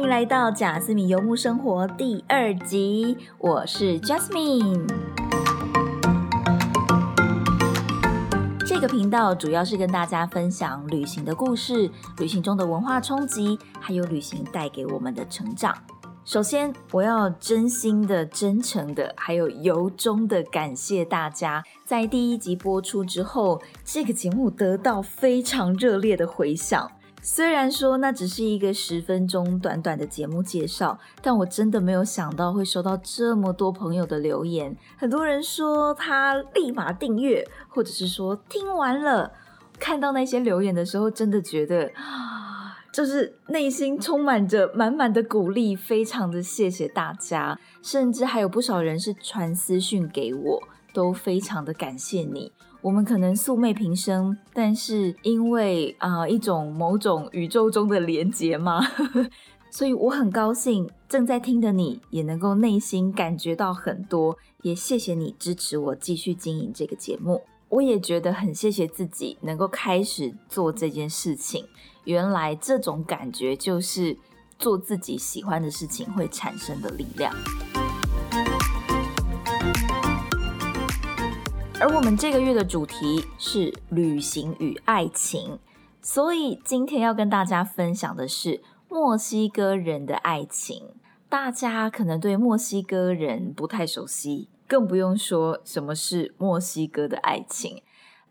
欢迎来到贾斯敏游牧生活第二集，我是 Jasmine。这个频道主要是跟大家分享旅行的故事、旅行中的文化冲击，还有旅行带给我们的成长。首先，我要真心的、真诚的，还有由衷的感谢大家，在第一集播出之后，这个节目得到非常热烈的回响。虽然说那只是一个十分钟短短的节目介绍，但我真的没有想到会收到这么多朋友的留言。很多人说他立马订阅，或者是说听完了。看到那些留言的时候，真的觉得 就是内心充满着满满的鼓励，非常的谢谢大家。甚至还有不少人是传私讯给我，都非常的感谢你。我们可能素昧平生，但是因为啊一种某种宇宙中的连结嘛，所以我很高兴正在听的你也能够内心感觉到很多，也谢谢你支持我继续经营这个节目。我也觉得很谢谢自己能够开始做这件事情，原来这种感觉就是做自己喜欢的事情会产生的力量。而我们这个月的主题是旅行与爱情，所以今天要跟大家分享的是墨西哥人的爱情。大家可能对墨西哥人不太熟悉，更不用说什么是墨西哥的爱情。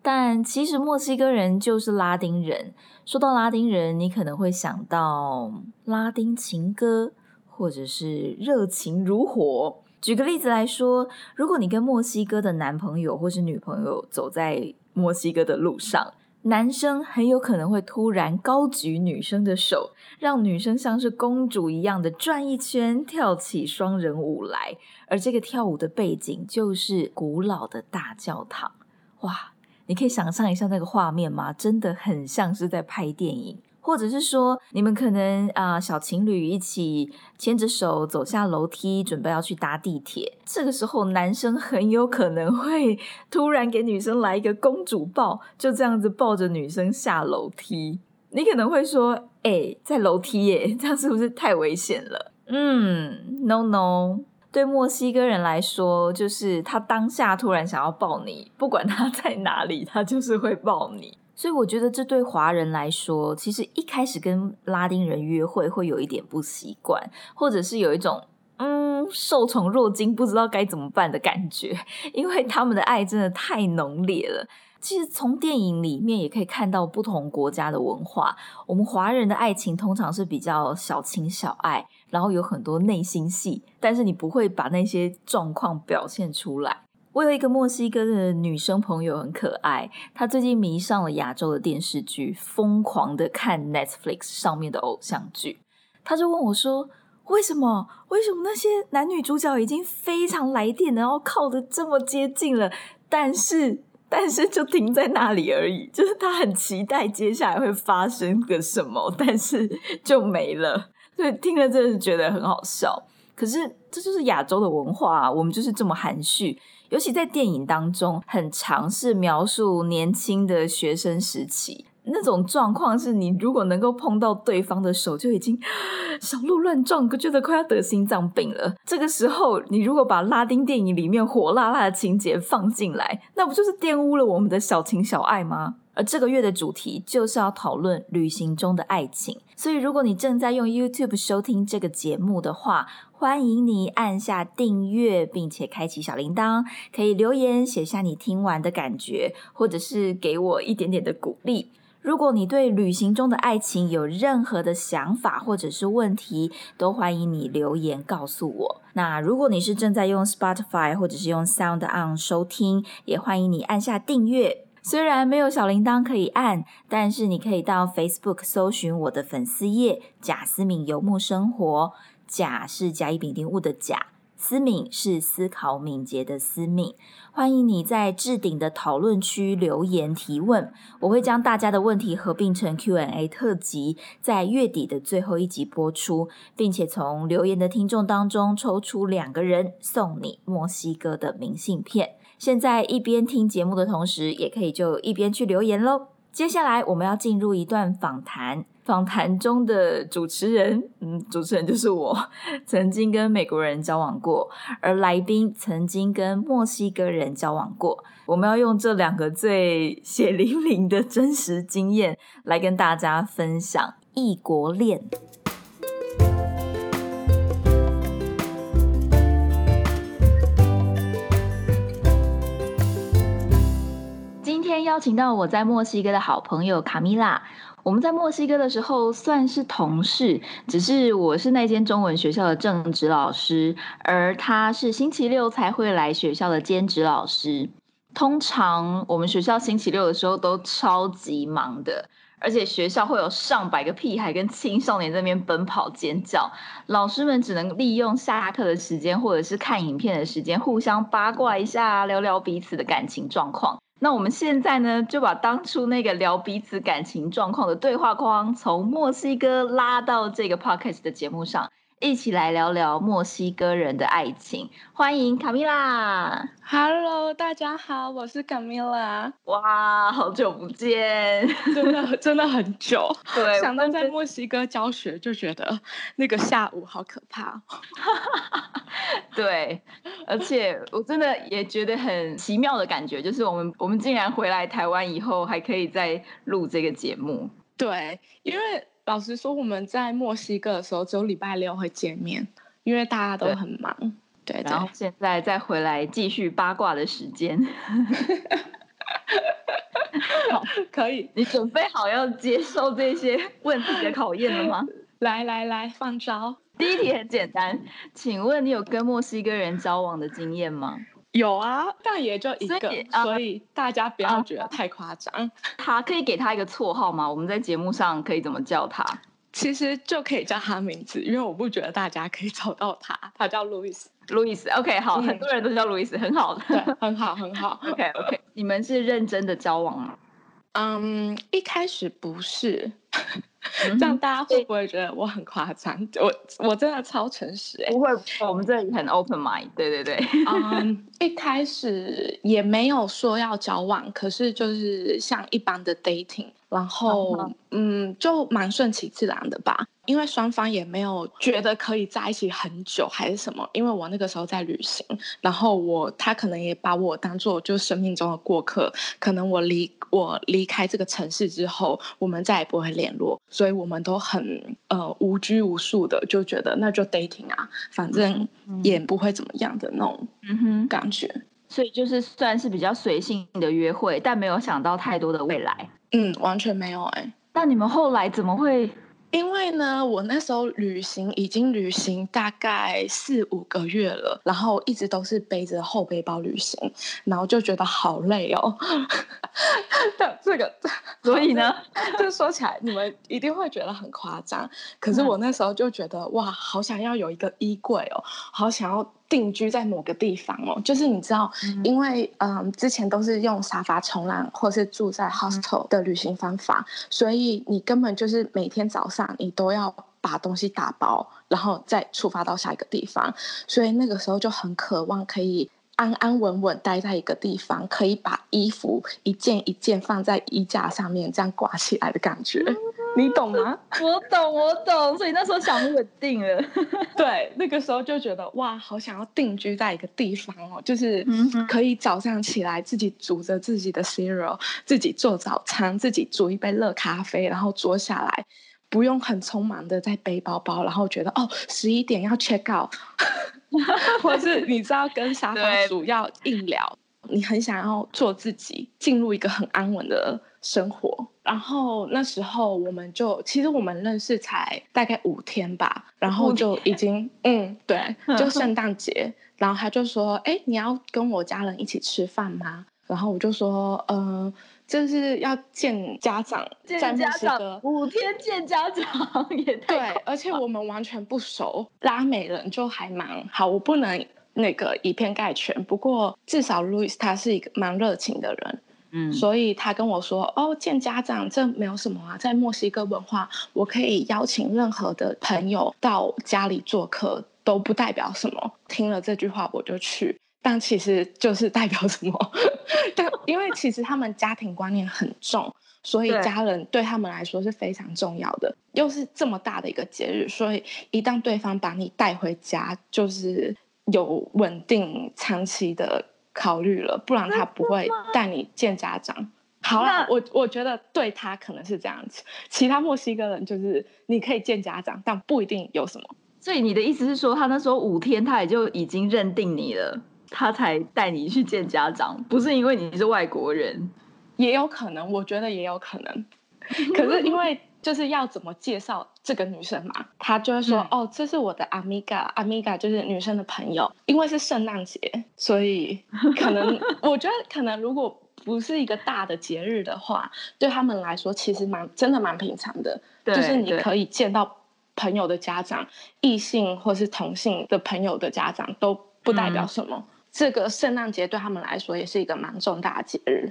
但其实墨西哥人就是拉丁人。说到拉丁人，你可能会想到拉丁情歌，或者是热情如火。举个例子来说，如果你跟墨西哥的男朋友或是女朋友走在墨西哥的路上，男生很有可能会突然高举女生的手，让女生像是公主一样的转一圈，跳起双人舞来。而这个跳舞的背景就是古老的大教堂。哇，你可以想象一下那个画面吗？真的很像是在拍电影。或者是说，你们可能啊，小情侣一起牵着手走下楼梯，准备要去搭地铁。这个时候，男生很有可能会 突然给女生来一个公主抱，就这样子抱着女生下楼梯。你可能会说：“哎，在楼梯耶，这样是不是太危险了？”嗯，no no，对墨西哥人来说，就是他当下突然想要抱你，不管他在哪里，他就是会抱你。所以我觉得这对华人来说，其实一开始跟拉丁人约会会有一点不习惯，或者是有一种嗯受宠若惊，不知道该怎么办的感觉，因为他们的爱真的太浓烈了。其实从电影里面也可以看到不同国家的文化，我们华人的爱情通常是比较小情小爱，然后有很多内心戏，但是你不会把那些状况表现出来。我有一个墨西哥的女生朋友，很可爱。她最近迷上了亚洲的电视剧，疯狂的看 Netflix 上面的偶像剧。她就问我说：“为什么？为什么那些男女主角已经非常来电，然后靠的这么接近了，但是但是就停在那里而已？就是她很期待接下来会发生个什么，但是就没了。所以听了真的觉得很好笑。可是这就是亚洲的文化，我们就是这么含蓄。”尤其在电影当中，很尝试描述年轻的学生时期那种状况，是你如果能够碰到对方的手，就已经 小鹿乱撞，觉得快要得心脏病了。这个时候，你如果把拉丁电影里面火辣辣的情节放进来，那不就是玷污了我们的小情小爱吗？而这个月的主题就是要讨论旅行中的爱情，所以如果你正在用 YouTube 收听这个节目的话，欢迎你按下订阅，并且开启小铃铛，可以留言写下你听完的感觉，或者是给我一点点的鼓励。如果你对旅行中的爱情有任何的想法或者是问题，都欢迎你留言告诉我。那如果你是正在用 Spotify 或者是用 Sound On 收听，也欢迎你按下订阅。虽然没有小铃铛可以按，但是你可以到 Facebook 搜寻我的粉丝页“贾思敏游牧生活”。贾是甲乙丙丁戊的甲，思敏是思考敏捷的思敏。欢迎你在置顶的讨论区留言提问，我会将大家的问题合并成 Q&A 特辑，在月底的最后一集播出，并且从留言的听众当中抽出两个人送你墨西哥的明信片。现在一边听节目的同时，也可以就一边去留言喽。接下来我们要进入一段访谈，访谈中的主持人，嗯，主持人就是我，曾经跟美国人交往过，而来宾曾经跟墨西哥人交往过。我们要用这两个最血淋淋的真实经验来跟大家分享异国恋。今天邀请到我在墨西哥的好朋友卡米拉。我们在墨西哥的时候算是同事，只是我是那间中文学校的正职老师，而他是星期六才会来学校的兼职老师。通常我们学校星期六的时候都超级忙的，而且学校会有上百个屁孩跟青少年在那边奔跑尖叫，老师们只能利用下课的时间或者是看影片的时间，互相八卦一下，聊聊彼此的感情状况。那我们现在呢，就把当初那个聊彼此感情状况的对话框，从墨西哥拉到这个 podcast 的节目上。一起来聊聊墨西哥人的爱情，欢迎卡米拉。Hello，大家好，我是卡米拉。哇，好久不见，真的真的很久。对，想到在墨西哥教学，就觉得那个下午好可怕。对，而且我真的也觉得很奇妙的感觉，就是我们我们竟然回来台湾以后，还可以再录这个节目。对，因为。老实说，我们在墨西哥的时候只有礼拜六会见面，因为大家都很忙。对，然后现在再回来继续八卦的时间。好，可以。你准备好要接受这些问题的考验了吗？来来来，放招。第一题很简单，请问你有跟墨西哥人交往的经验吗？有啊，但也就一个，所以大家不要觉得太夸张。他可以给他一个绰号吗？我们在节目上可以怎么叫他？其实就可以叫他名字，因为我不觉得大家可以找到他。他叫路易斯，路易斯。OK，好，很多人都叫路易斯，很好，对，很好，很好。OK，OK，你们是认真的交往吗？嗯，一开始不是。这样大家会不会觉得我很夸张？我我真的超诚实哎，不会，我们这里很 open mind。对对对，嗯，一开始也没有说要交往，可是就是像一般的 dating，然后嗯，就蛮顺其自然的吧。因为双方也没有觉得可以在一起很久还是什么，因为我那个时候在旅行，然后我他可能也把我当做就生命中的过客，可能我离我离开这个城市之后，我们再也不会联络，所以我们都很呃无拘无束的就觉得那就 dating 啊，反正也不会怎么样的那种感觉，所以就是算是比较随性的约会，但没有想到太多的未来，嗯，完全没有哎，那你们后来怎么会？因为呢，我那时候旅行已经旅行大概四五个月了，然后一直都是背着后背包旅行，然后就觉得好累哦。但这个，所以呢，就说起来，你们一定会觉得很夸张。可是我那时候就觉得，哇，好想要有一个衣柜哦，好想要。定居在某个地方哦，就是你知道，因为嗯，之前都是用沙发冲浪或是住在 hostel 的旅行方法，所以你根本就是每天早上你都要把东西打包，然后再出发到下一个地方，所以那个时候就很渴望可以。安安稳稳待在一个地方，可以把衣服一件一件放在衣架上面，这样挂起来的感觉，你懂吗？我懂，我懂。所以那时候想稳定了，对，那个时候就觉得哇，好想要定居在一个地方哦，就是可以早上起来自己煮着自己的 cereal，自己做早餐，自己煮一杯热咖啡，然后坐下来，不用很匆忙的在背包包，然后觉得哦，十一点要 check out。或是你知道跟沙发主要硬聊，你很想要做自己，进入一个很安稳的生活。然后那时候我们就，其实我们认识才大概五天吧，然后就已经，嗯，对，就圣诞节，然后他就说，哎，你要跟我家人一起吃饭吗？然后我就说，嗯。就是要见家长，见家长五天见家长 也太对，而且我们完全不熟，拉美人就还蛮好，我不能那个以偏概全。不过至少路易斯他是一个蛮热情的人，嗯，所以他跟我说哦，见家长这没有什么啊，在墨西哥文化，我可以邀请任何的朋友到家里做客，都不代表什么。听了这句话我就去。但其实就是代表什么？但因为其实他们家庭观念很重，所以家人对他们来说是非常重要的。又是这么大的一个节日，所以一旦对方把你带回家，就是有稳定长期的考虑了，不然他不会带你见家长。好了，我我觉得对他可能是这样子，其他墨西哥人就是你可以见家长，但不一定有什么。所以你的意思是说，他那时候五天他也就已经认定你了，他才带你去见家长，不是因为你是外国人，也有可能，我觉得也有可能。可是因为就是要怎么介绍这个女生嘛，他就会说哦，这是我的 amiga，amiga 就是女生的朋友，因为是圣诞节，所以可能 我觉得可能如果。不是一个大的节日的话，对他们来说其实蛮真的蛮平常的，就是你可以见到朋友的家长，异性或是同性的朋友的家长都不代表什么。这个圣诞节对他们来说也是一个蛮重大的节日。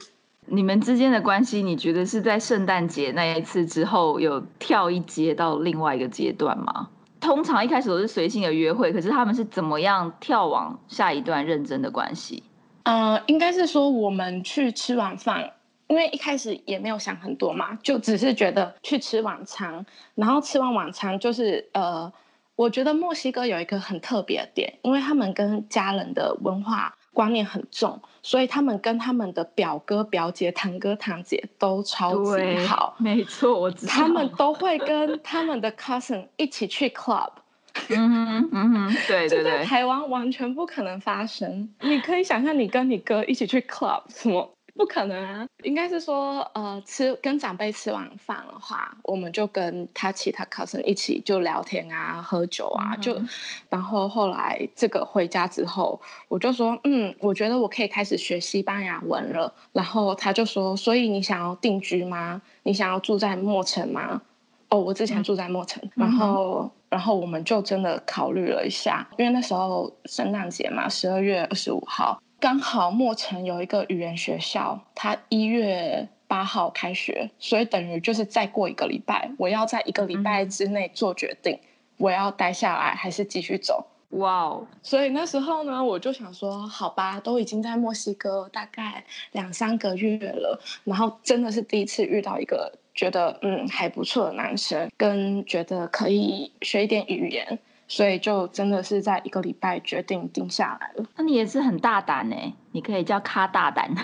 你们之间的关系，你觉得是在圣诞节那一次之后有跳一阶到另外一个阶段吗？通常一开始都是随性的约会，可是他们是怎么样跳往下一段认真的关系？嗯，应该是说我们去吃晚饭，因为一开始也没有想很多嘛，就只是觉得去吃晚餐。然后吃完晚餐，就是呃，我觉得墨西哥有一个很特别的点，因为他们跟家人的文化观念很重，所以他们跟他们的表哥、表姐、堂哥、堂姐都超级好。没错，我知道。他们都会跟他们的 cousin 一起去 club。嗯哼嗯哼，对对对，台湾完全不可能发生。你可以想象，你跟你哥一起去 club，什么不可能啊？应该是说，呃，吃跟长辈吃完饭的话，我们就跟他其他 cousin 一起就聊天啊，喝酒啊，就。然后后来这个回家之后，我就说，嗯，我觉得我可以开始学西班牙文了。然后他就说，所以你想要定居吗？你想要住在墨城吗？哦，我之前住在墨城，然后。然后我们就真的考虑了一下，因为那时候圣诞节嘛，十二月二十五号，刚好墨城有一个语言学校，它一月八号开学，所以等于就是再过一个礼拜，我要在一个礼拜之内做决定，我要待下来还是继续走。哇哦！所以那时候呢，我就想说，好吧，都已经在墨西哥大概两三个月了，然后真的是第一次遇到一个。觉得嗯还不错的男生，跟觉得可以学一点语言，所以就真的是在一个礼拜决定定下来了。那你也是很大胆呢，你可以叫咖大胆。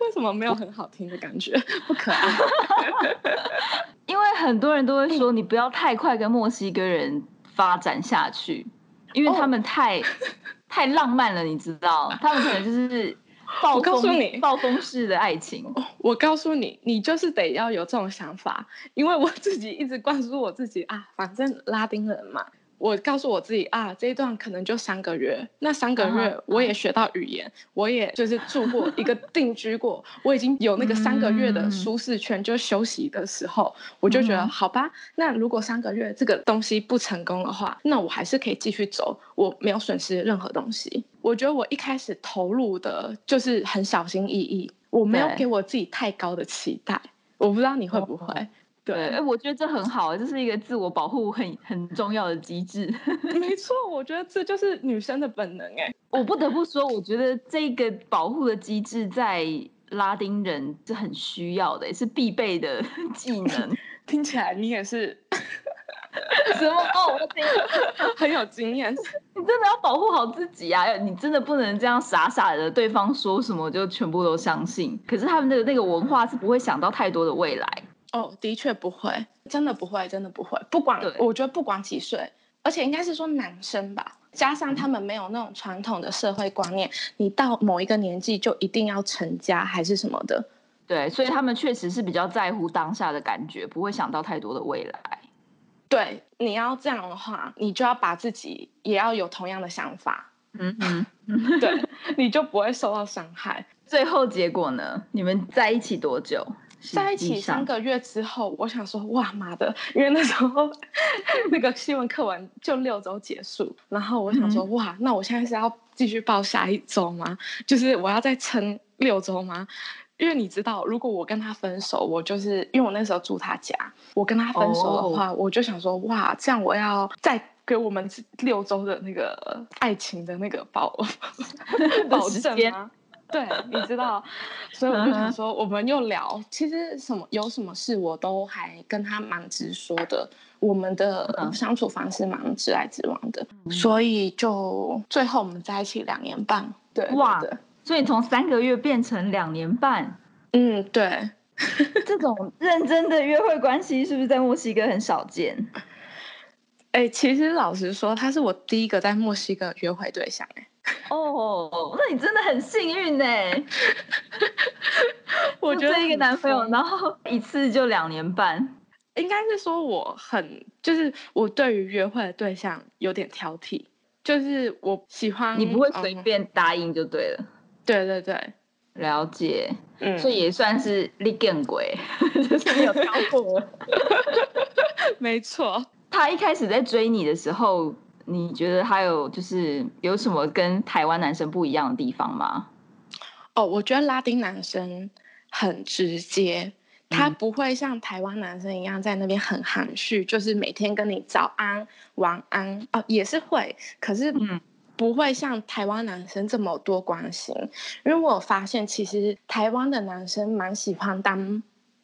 为什么没有很好听的感觉？不可爱。因为很多人都会说，你不要太快跟墨西哥人发展下去，因为他们太 太浪漫了，你知道，他们可能就是。我告诉你，暴风式的爱情。我告诉你，你就是得要有这种想法，因为我自己一直灌输我自己啊，反正拉丁人嘛。我告诉我自己啊，这一段可能就三个月，那三个月我也学到语言，我也就是住过一个定居过，我已经有那个三个月的舒适圈，就休息的时候，我就觉得好吧，那如果三个月这个东西不成功的话，那我还是可以继续走，我没有损失任何东西。我觉得我一开始投入的就是很小心翼翼，我没有给我自己太高的期待，我不知道你会不会。对，哎，我觉得这很好，这是一个自我保护很很重要的机制。没错，我觉得这就是女生的本能。哎，我不得不说，我觉得这个保护的机制在拉丁人是很需要的，也是必备的技能。听起来你也是 什么？哦，很有经验。你真的要保护好自己啊！你真的不能这样傻傻的，对方说什么就全部都相信。可是他们的那个文化是不会想到太多的未来。哦，的确不会，真的不会，真的不会。不管，我觉得不管几岁，而且应该是说男生吧，加上他们没有那种传统的社会观念，你到某一个年纪就一定要成家还是什么的。对，所以他们确实是比较在乎当下的感觉，不会想到太多的未来。对，你要这样的话，你就要把自己也要有同样的想法。嗯嗯，对，你就不会受到伤害。最后结果呢？你们在一起多久？在一起三个月之后，我想说，哇妈的！因为那时候那个新闻课文就六周结束，然后我想说，哇，那我现在是要继续报下一周吗？就是我要再撑六周吗？因为你知道，如果我跟他分手，我就是因为我那时候住他家，我跟他分手的话，我就想说，哇，这样我要再给我们六周的那个爱情的那个保 保证吗？对，你知道，所以我就想说，我们又聊，其实什么有什么事，我都还跟他蛮直说的。我们的相处方式蛮直来直往的，所以就最后我们在一起两年半。对，哇，所以从三个月变成两年半。嗯，对，这种认真的约会关系是不是在墨西哥很少见？哎，其实老实说，他是我第一个在墨西哥约会对象。哎。哦，那你真的很幸运呢。我觉得一个男朋友，然后一次就两年半，应该是说我很，就是我对于约会的对象有点挑剔，就是我喜欢你不会随便答应就对了。对对对，了解，嗯，所以也算是立更鬼，就是没有挑过。没错，他一开始在追你的时候。你觉得还有就是有什么跟台湾男生不一样的地方吗？哦，我觉得拉丁男生很直接，他不会像台湾男生一样在那边很含蓄，就是每天跟你早安、晚安哦，也是会，可是嗯不会像台湾男生这么多关心。因为我发现，其实台湾的男生蛮喜欢当。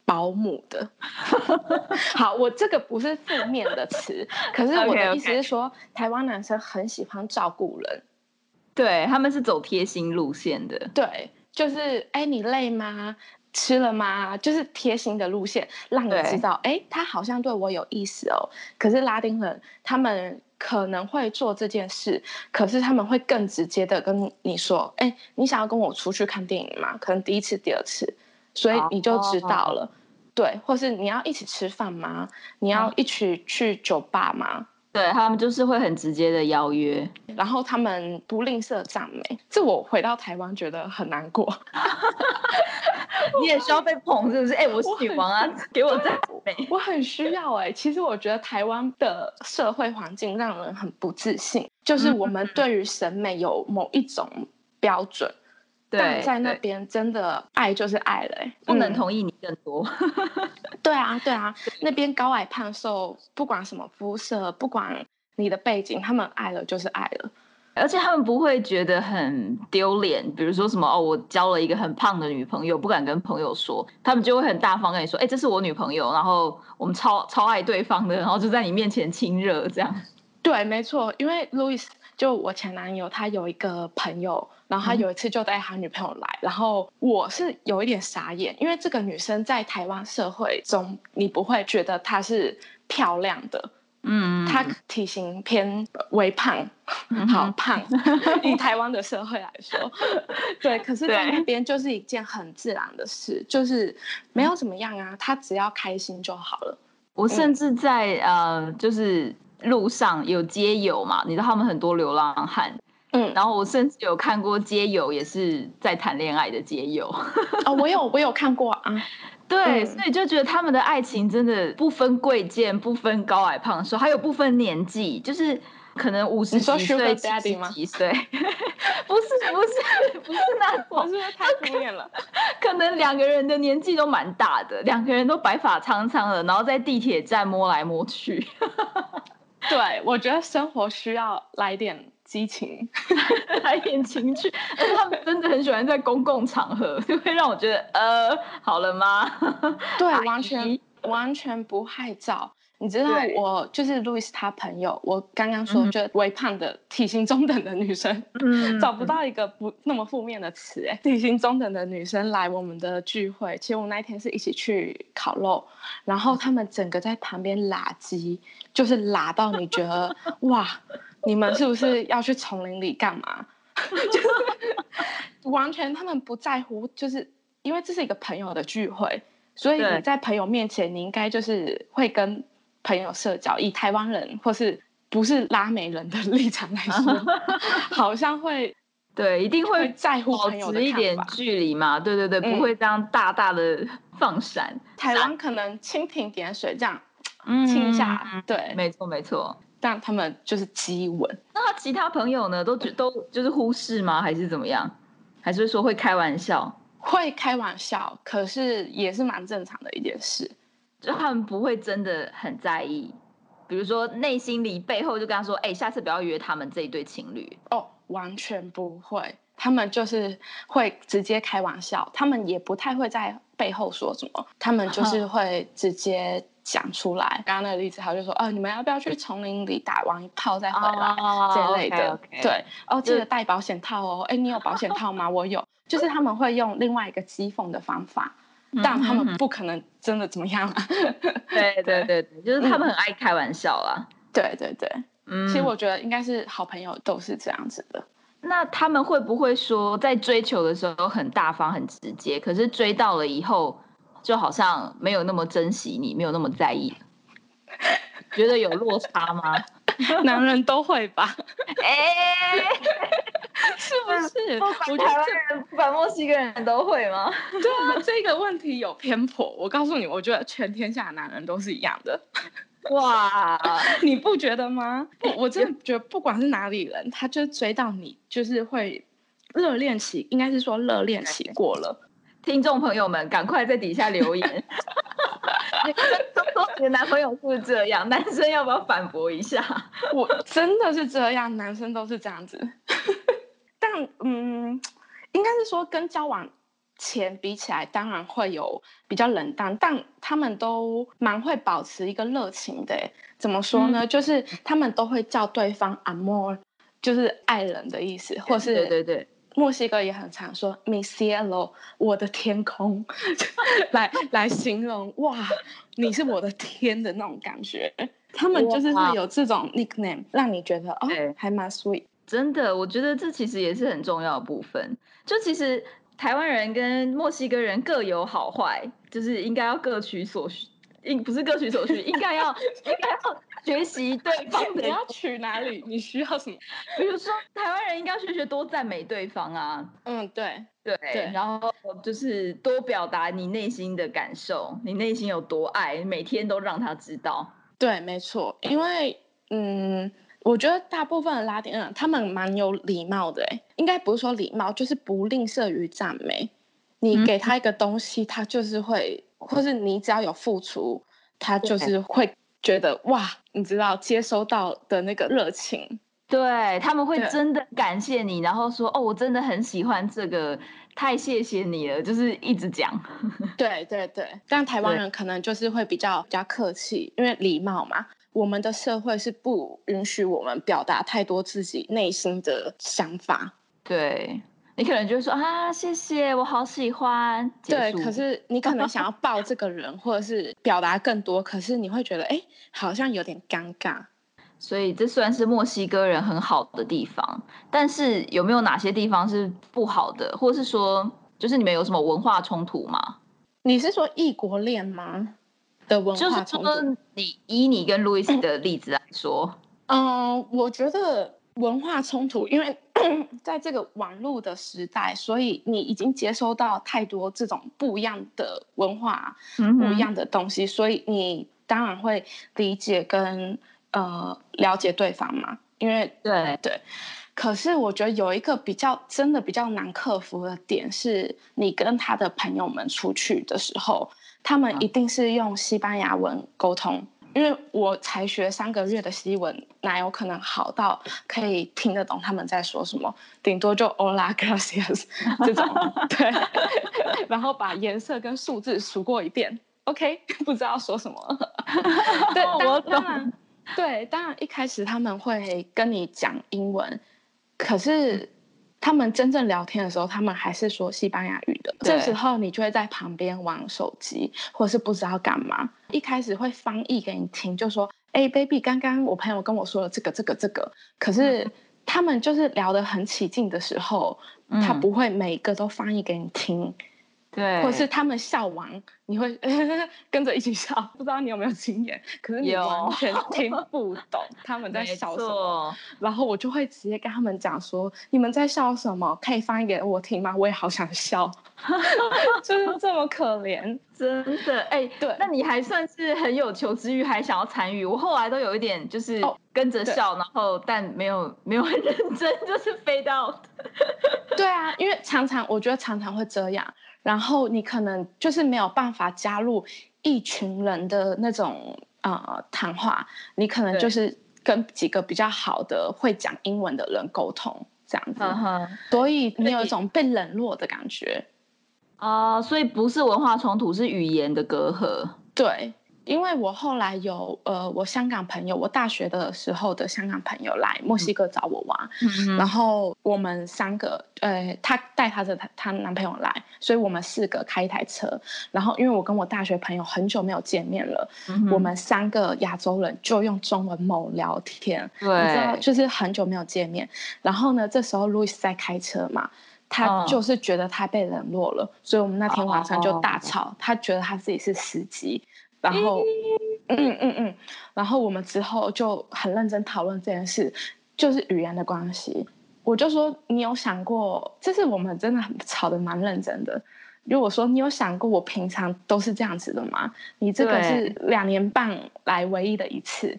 保姆的，好，我这个不是负面的词，可是我的意思是说，台湾男生很喜欢照顾人，对他们是走贴心路线的，对，就是哎，你累吗？吃了吗？就是贴心的路线，让你知道，哎，他好像对我有意思哦。可是拉丁人他们可能会做这件事，可是他们会更直接的跟你说，哎，你想要跟我出去看电影吗？可能第一次、第二次，所以你就知道了。对，或是你要一起吃饭吗？你要一起去酒吧吗？对他们就是会很直接的邀约，然后他们不吝啬赞美。这我回到台湾觉得很难过。你也需要被捧，是不是？哎，我是女王啊，给我赞美。我很需要哎。其实我觉得台湾的社会环境让人很不自信，就是我们对于审美有某一种标准。但在那边真的爱就是爱了，不能同意你更多。对啊，对啊，那边高矮胖瘦，不管什么肤色，不管你的背景，他们爱了就是爱了，而且他们不会觉得很丢脸。比如说什么哦，我交了一个很胖的女朋友，不敢跟朋友说，他们就会很大方跟你说，哎，这是我女朋友，然后我们超超爱对方的，然后就在你面前亲热这样。对，没错，因为 Louis 就我前男友，他有一个朋友。然后他有一次就带他女朋友来，然后我是有一点傻眼，因为这个女生在台湾社会中，你不会觉得她是漂亮的，嗯，她体型偏微胖，好胖，以台湾的社会来说，对，可是在那边就是一件很自然的事，就是没有怎么样啊，她只要开心就好了。我甚至在呃，就是路上有街友嘛，你知道他们很多流浪汉。嗯，然后我甚至有看过街友也是在谈恋爱的街友。哦，我有我有看过啊，对，所以就觉得他们的爱情真的不分贵贱，不分高矮胖瘦，还有不分年纪，就是可能五十几岁、七十几岁，不是不是不是那种，是太敷衍了？可能两个人的年纪都蛮大的，两个人都白发苍苍的，然后在地铁站摸来摸去。对，我觉得生活需要来点。激情，来点情趣，他们真的很喜欢在公共场合，就会让我觉得，呃，好了吗？对，完全完全不害臊。你知道，我就是路易斯他朋友，我刚刚说就微胖的体型中等的女生，找不到一个不那么负面的词，哎，体型中等的女生来我们的聚会，其实我们那一天是一起去烤肉，然后他们整个在旁边拉鸡，就是拉到你觉得哇。你们是不是要去丛林里干嘛？就是 完全他们不在乎，就是因为这是一个朋友的聚会，所以你在朋友面前，你应该就是会跟朋友社交。以台湾人或是不是拉美人的立场来说，好像会 对一定会在乎朋友的一点距离嘛？对对对，不会这样大大的放闪。台湾可能蜻蜓点水这样亲一下，对，没错没错。但他们就是激吻，那他其他朋友呢？都都就是忽视吗？还是怎么样？还是说会开玩笑？会开玩笑，可是也是蛮正常的一件事，就他们不会真的很在意。比如说内心里背后就跟他说，哎，下次不要约他们这一对情侣哦，完全不会，他们就是会直接开玩笑，他们也不太会在背后说什么，他们就是会直接讲出来。刚刚那个例子，他就说，哦，你们要不要去丛林里打完一炮再回来这类的？对，哦，记得带保险套哦。哎，你有保险套吗？我有，就是他们会用另外一个讥讽的方法。但他们不可能真的怎么样啊？对对对对，就是他们很爱开玩笑啦。对对对，嗯，其实我觉得应该是好朋友都是这样子的。那他们会不会说在追求的时候很大方很直接，可是追到了以后就好像没有那么珍惜你，没有那么在意，觉得有落差吗？男人都会吧？哎。是不是？不管台湾人，不管墨西哥人都会吗？对啊，这个问题有偏颇。我告诉你，我觉得全天下男人都是一样的。哇，你不觉得吗？我真的觉得，不管是哪里人，他就追到你，就是会热恋期，应该是说热恋期过了。听众朋友们，赶快在底下留言，你的男朋友是不是这样？男生要不要反驳一下？我真的是这样，男生都是这样子。但嗯，应该是说跟交往前比起来，当然会有比较冷淡，但他们都蛮会保持一个热情的。怎么说呢？就是他们都会叫对方 amor，就是爱人的意思，或是对对对，墨西哥也很常说 mi cielo，我的天空，来来形容哇，你是我的天的那种感觉。他们就是会有这种 nickname，让你觉得哦，还蛮 sweet。真的，我觉得这其实也是很重要的部分。就其实台湾人跟墨西哥人各有好坏，就是应该要各取所需，应不是各取所需，应该要应该要学习对方 的。你要取哪里？你需要什么？比如说台湾人应该学学多赞美对方啊。嗯，对对对。然后就是多表达你内心的感受，你内心有多爱，每天都让他知道。对，没错，因为嗯。我觉得大部分的拉丁人，他们蛮有礼貌的，哎，应该不是说礼貌，就是不吝啬于赞美。你给他一个东西，他就是会，或是你只要有付出，他就是会觉得哇，你知道接收到的那个热情，对他们会真的感谢你，然后说哦，我真的很喜欢这个，太谢谢你了，就是一直讲。对对对，但台湾人可能就是会比较比较客气，因为礼貌嘛。我们的社会是不允许我们表达太多自己内心的想法。对你可能就会说啊，谢谢，我好喜欢。对，可是你可能想要抱这个人，或者是表达更多，可是你会觉得哎，好像有点尴尬。所以这算是墨西哥人很好的地方，但是有没有哪些地方是不好的，或是说，就是你们有什么文化冲突吗？你是说异国恋吗？的文化冲突，你以你跟路易斯的例子来说，嗯，我觉得文化冲突，因为在这个网络的时代，所以你已经接收到太多这种不一样的文化，不一样的东西，所以你当然会理解跟呃了解对方嘛。因为对对，可是我觉得有一个比较真的比较难克服的点，是你跟他的朋友们出去的时候。他们一定是用西班牙文沟通，因为我才学三个月的西文，哪有可能好到可以听得懂他们在说什么？顶多就 Hola gracias 这种，对，然后把颜色跟数字数过一遍，OK，不知道说什么。对，我当然，对，当然一开始他们会跟你讲英文，可是。他们真正聊天的时候，他们还是说西班牙语的。这时候你就会在旁边玩手机，或者是不知道干嘛。一开始会翻译给你听，就说：“哎，baby，刚刚我朋友跟我说了这个、这个、这个。”可是他们就是聊得很起劲的时候，他不会每个都翻译给你听。对，或是他们笑完，你会 跟着一起笑。不知道你有没有经验？可是你完全听不懂 他们在笑什么。然后我就会直接跟他们讲说：“你们在笑什么？可以翻译给我听吗？我也好想笑。”就是这么可怜，真的。哎，对，那你还算是很有求知欲，还想要参与。我后来都有一点就是跟着笑，然后但没有没有很认真，就是飞到。对啊，因为常常我觉得常常会这样。然后你可能就是没有办法加入一群人的那种呃谈话，你可能就是跟几个比较好的会讲英文的人沟通这样子，所以你有一种被冷落的感觉。啊，所以不是文化冲突，是语言的隔阂。对。因为我后来有呃，我香港朋友，我大学的时候的香港朋友来墨西哥找我玩，然后我们三个，呃，她带她的她她男朋友来，所以我们四个开一台车，然后因为我跟我大学朋友很久没有见面了，我们三个亚洲人就用中文某聊天，你知道，就是很久没有见面，然后呢，这时候路易斯在开车嘛，他就是觉得他被冷落了，所以我们那天晚上就大吵，他觉得他自己是司机。然后，嗯嗯嗯，然后我们之后就很认真讨论这件事，就是语言的关系。我就说，你有想过，这是我们真的很吵的蛮认真的。如果说你有想过，我平常都是这样子的吗？你这个是两年半来唯一的一次。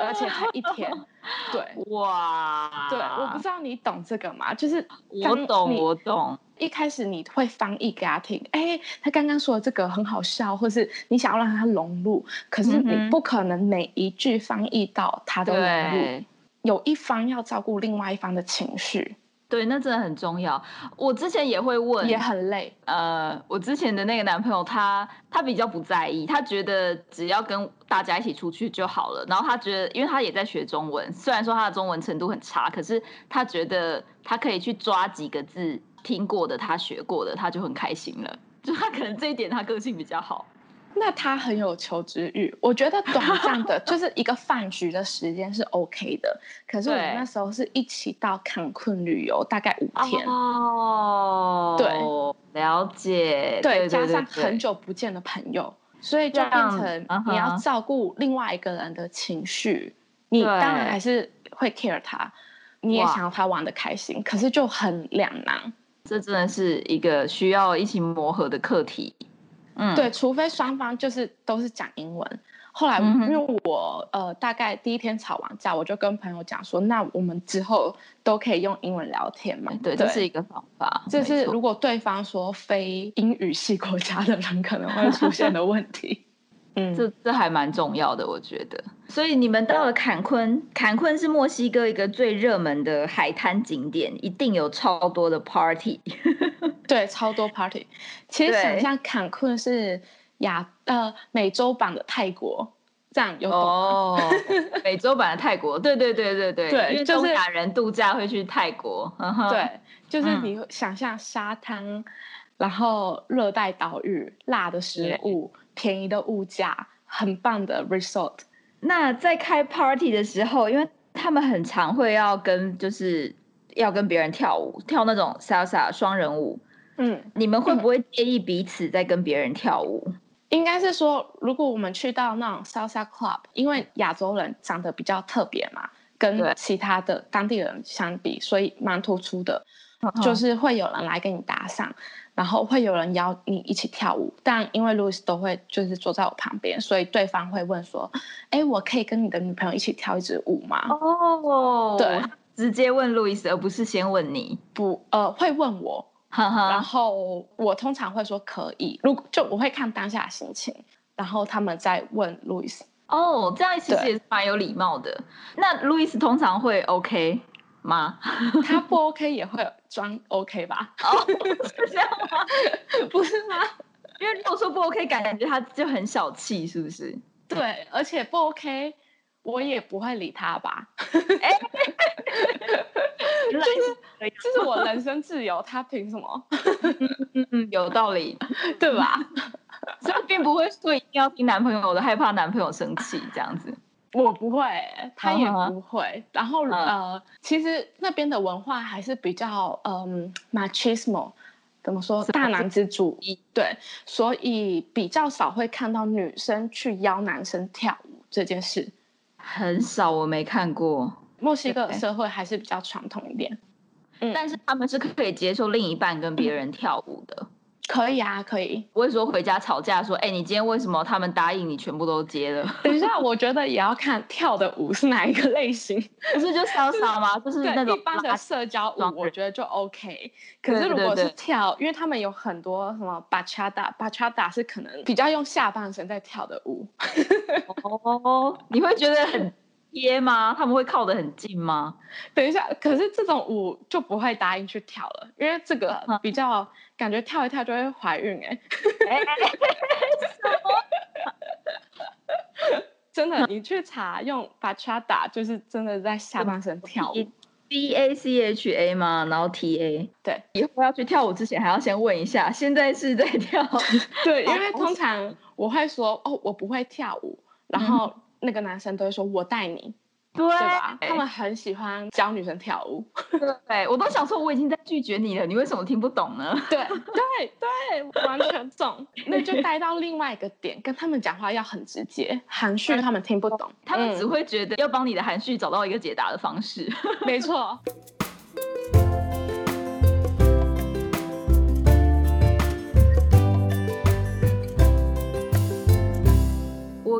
而且才一天，对，哇，对，我不知道你懂这个吗？就是我懂，我懂。一开始你会翻译给他听，哎，他刚刚说的这个很好笑，或是你想要让他融入，可是你不可能每一句翻译到他都融入，有一方要照顾另外一方的情绪。对，那真的很重要。我之前也会问，也很累。呃，我之前的那个男朋友，他他比较不在意，他觉得只要跟大家一起出去就好了。然后他觉得，因为他也在学中文，虽然说他的中文程度很差，可是他觉得他可以去抓几个字听过的，他学过的，他就很开心了。就他可能这一点，他个性比较好。那他很有求知欲，我觉得短暂的，就是一个饭局的时间是 OK 的。可是我们那时候是一起到坎昆旅游，大大概五天。哦，对，了解。对，加上很久不见的朋友，所以就变成你要照顾另外一个人的情绪。你当然还是会 care 他，你也想要他玩的开心，可是就很两难。这真的是一个需要一起磨合的课题。嗯，对，除非双方就是都是讲英文。后来因为我呃大概第一天吵完架，我就跟朋友讲说，那我们之后都可以用英文聊天嘛。对，这是一个方法。这是如果对方说非英语系国家的人可能会出现的问题。嗯，这这还蛮重要的，我觉得。所以你们到了坎昆，坎昆是墨西哥一个最热门的海滩景点，一定有超多的 party。对，超多 party。其实想象坎昆是亚呃美洲版的泰国，这样有懂吗？美洲版的泰国，对对对对对，对，因为东亚人度假会去泰国。对，就是你想象沙滩，然后热带岛屿，辣的食物。便宜的物价，很棒的 resort。那在开 party 的时候，因为他们很常会要跟，就是要跟别人跳舞，跳那种 salsa 双人舞。嗯，你们会不会介意彼此在跟别人跳舞？应该是说，如果我们去到那种 salsa club，因为亚洲人长得比较特别嘛，跟其他的当地人相比，所以蛮突出的，就是会有人来跟你搭讪。然后会有人邀你一起跳舞，但因为 Louis 都会就是坐在我旁边，所以对方会问说：“哎，我可以跟你的女朋友一起跳一支舞吗？”哦，对，直接问路易斯，而不是先问你。不，呃，会问我，然后我通常会说可以。如果就我会看当下心情，然后他们再问路易斯。哦，这样其实也是蛮有礼貌的。那路易斯通常会 OK。吗？他不 OK 也会装 OK 吧？哦，是这样吗？不是吗？因为如果说不 OK，感觉他就很小气，是不是？对，而且不 OK，我也不会理他吧？哎，就是就是我人生自由，他凭什么？嗯，有道理，对吧？所以并不会说一定要听男朋友的，害怕男朋友生气这样子。我不会，他也不会。然后呃，其实那边的文化还是比较嗯，machismo，怎么说？大男子主义。对，所以比较少会看到女生去邀男生跳舞这件事，很少，我没看过。墨西哥社会还是比较传统一点，嗯，但是他们是可以接受另一半跟别人跳舞的。可以啊，可以。不会说回家吵架，说，哎，你今天为什么他们答应你全部都接了？等一下，我觉得也要看跳的舞是哪一个类型，不是就潇洒吗？就是那种一般的社交舞，我觉得就 OK。可是如果是跳，因为他们有很多什么巴恰达，巴恰达是可能比较用下半身在跳的舞。哦，你会觉得很。贴吗？他们会靠得很近吗？等一下，可是这种舞就不会答应去跳了，因为这个比较感觉跳一跳就会怀孕哎。真的，你去查用 bachata，就是真的在下半身跳舞。B A C H A 吗？然后 T A。对，以后要去跳舞之前还要先问一下，现在是在跳。对，因为通常我会说哦，我不会跳舞，然后。那个男生都会说：“我带你，对啊？”他们很喜欢教女生跳舞。对，我都想说我已经在拒绝你了，你为什么听不懂呢？对对对，完全懂。那就带到另外一个点，跟他们讲话要很直接，含蓄他们听不懂，他们只会觉得要帮你的含蓄找到一个解答的方式。没错。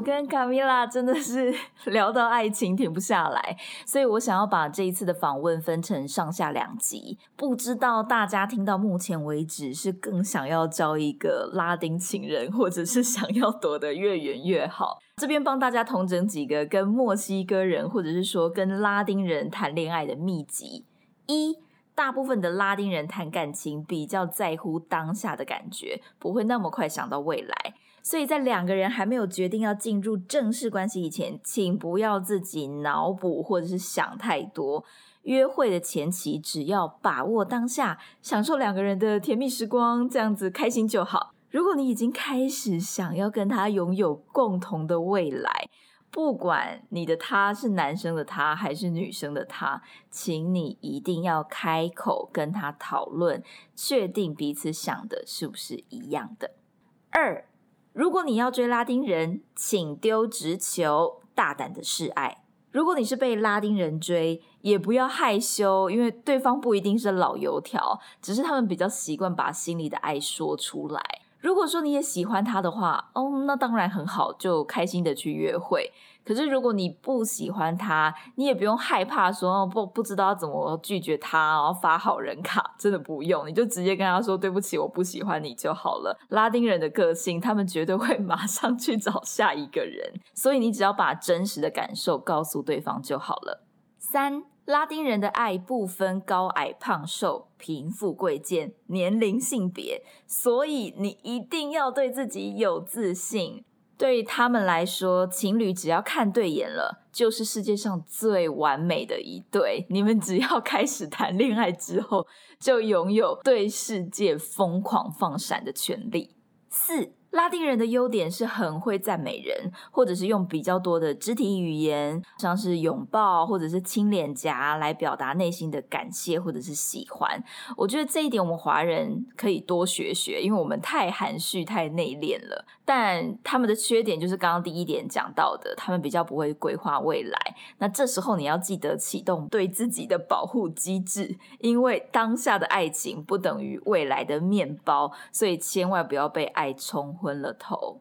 跟卡米拉真的是 聊到爱情停不下来，所以我想要把这一次的访问分成上下两集。不知道大家听到目前为止是更想要交一个拉丁情人，或者是想要躲得越远越好？这边帮大家统整几个跟墨西哥人，或者是说跟拉丁人谈恋爱的秘籍：一，大部分的拉丁人谈感情比较在乎当下的感觉，不会那么快想到未来。所以在两个人还没有决定要进入正式关系以前，请不要自己脑补或者是想太多。约会的前期，只要把握当下，享受两个人的甜蜜时光，这样子开心就好。如果你已经开始想要跟他拥有共同的未来，不管你的他是男生的他还是女生的他，请你一定要开口跟他讨论，确定彼此想的是不是一样的。二。如果你要追拉丁人，请丢直球，大胆的示爱。如果你是被拉丁人追，也不要害羞，因为对方不一定是老油条，只是他们比较习惯把心里的爱说出来。如果说你也喜欢他的话，哦，那当然很好，就开心的去约会。可是如果你不喜欢他，你也不用害怕说不不知道怎么拒绝他，然后发好人卡，真的不用，你就直接跟他说对不起，我不喜欢你就好了。拉丁人的个性，他们绝对会马上去找下一个人，所以你只要把真实的感受告诉对方就好了。三，拉丁人的爱不分高矮胖瘦、贫富贵贱、年龄性别，所以你一定要对自己有自信。对他们来说，情侣只要看对眼了，就是世界上最完美的一对。你们只要开始谈恋爱之后，就拥有对世界疯狂放闪的权利。四。拉丁人的优点是很会赞美人，或者是用比较多的肢体语言，像是拥抱或者是亲脸颊来表达内心的感谢或者是喜欢。我觉得这一点我们华人可以多学学，因为我们太含蓄、太内敛了。但他们的缺点就是刚刚第一点讲到的，他们比较不会规划未来。那这时候你要记得启动对自己的保护机制，因为当下的爱情不等于未来的面包，所以千万不要被爱冲。昏了头。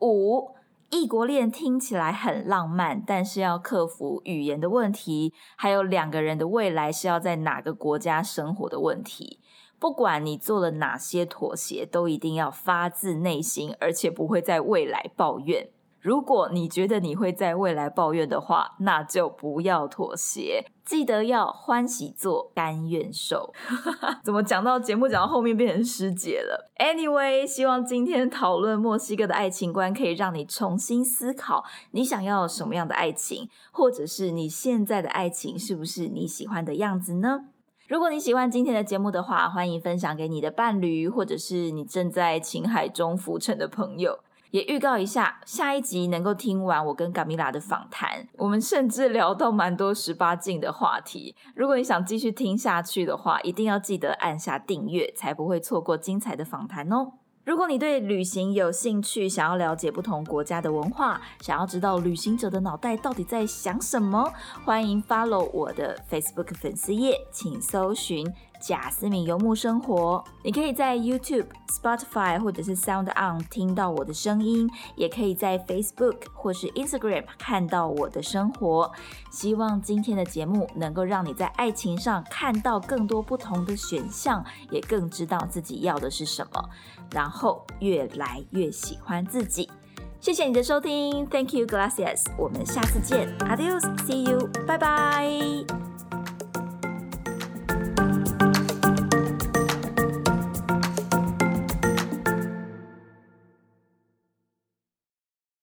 五异国恋听起来很浪漫，但是要克服语言的问题，还有两个人的未来是要在哪个国家生活的问题。不管你做了哪些妥协，都一定要发自内心，而且不会在未来抱怨。如果你觉得你会在未来抱怨的话，那就不要妥协。记得要欢喜做，甘愿受。怎么讲到节目讲到后面变成师姐了？Anyway，希望今天讨论墨西哥的爱情观，可以让你重新思考你想要什么样的爱情，或者是你现在的爱情是不是你喜欢的样子呢？如果你喜欢今天的节目的话，欢迎分享给你的伴侣，或者是你正在情海中浮沉的朋友。也预告一下，下一集能够听完我跟卡米拉的访谈，我们甚至聊到蛮多十八禁的话题。如果你想继续听下去的话，一定要记得按下订阅，才不会错过精彩的访谈哦。如果你对旅行有兴趣，想要了解不同国家的文化，想要知道旅行者的脑袋到底在想什么，欢迎 follow 我的 Facebook 粉丝页，请搜寻。贾思敏游牧生活。你可以在 YouTube、Spotify 或者是 Sound On 听到我的声音，也可以在 Facebook 或是 Instagram 看到我的生活。希望今天的节目能够让你在爱情上看到更多不同的选项，也更知道自己要的是什么，然后越来越喜欢自己。谢谢你的收听，Thank you, gracias。我们下次见，Adios，See you，拜拜。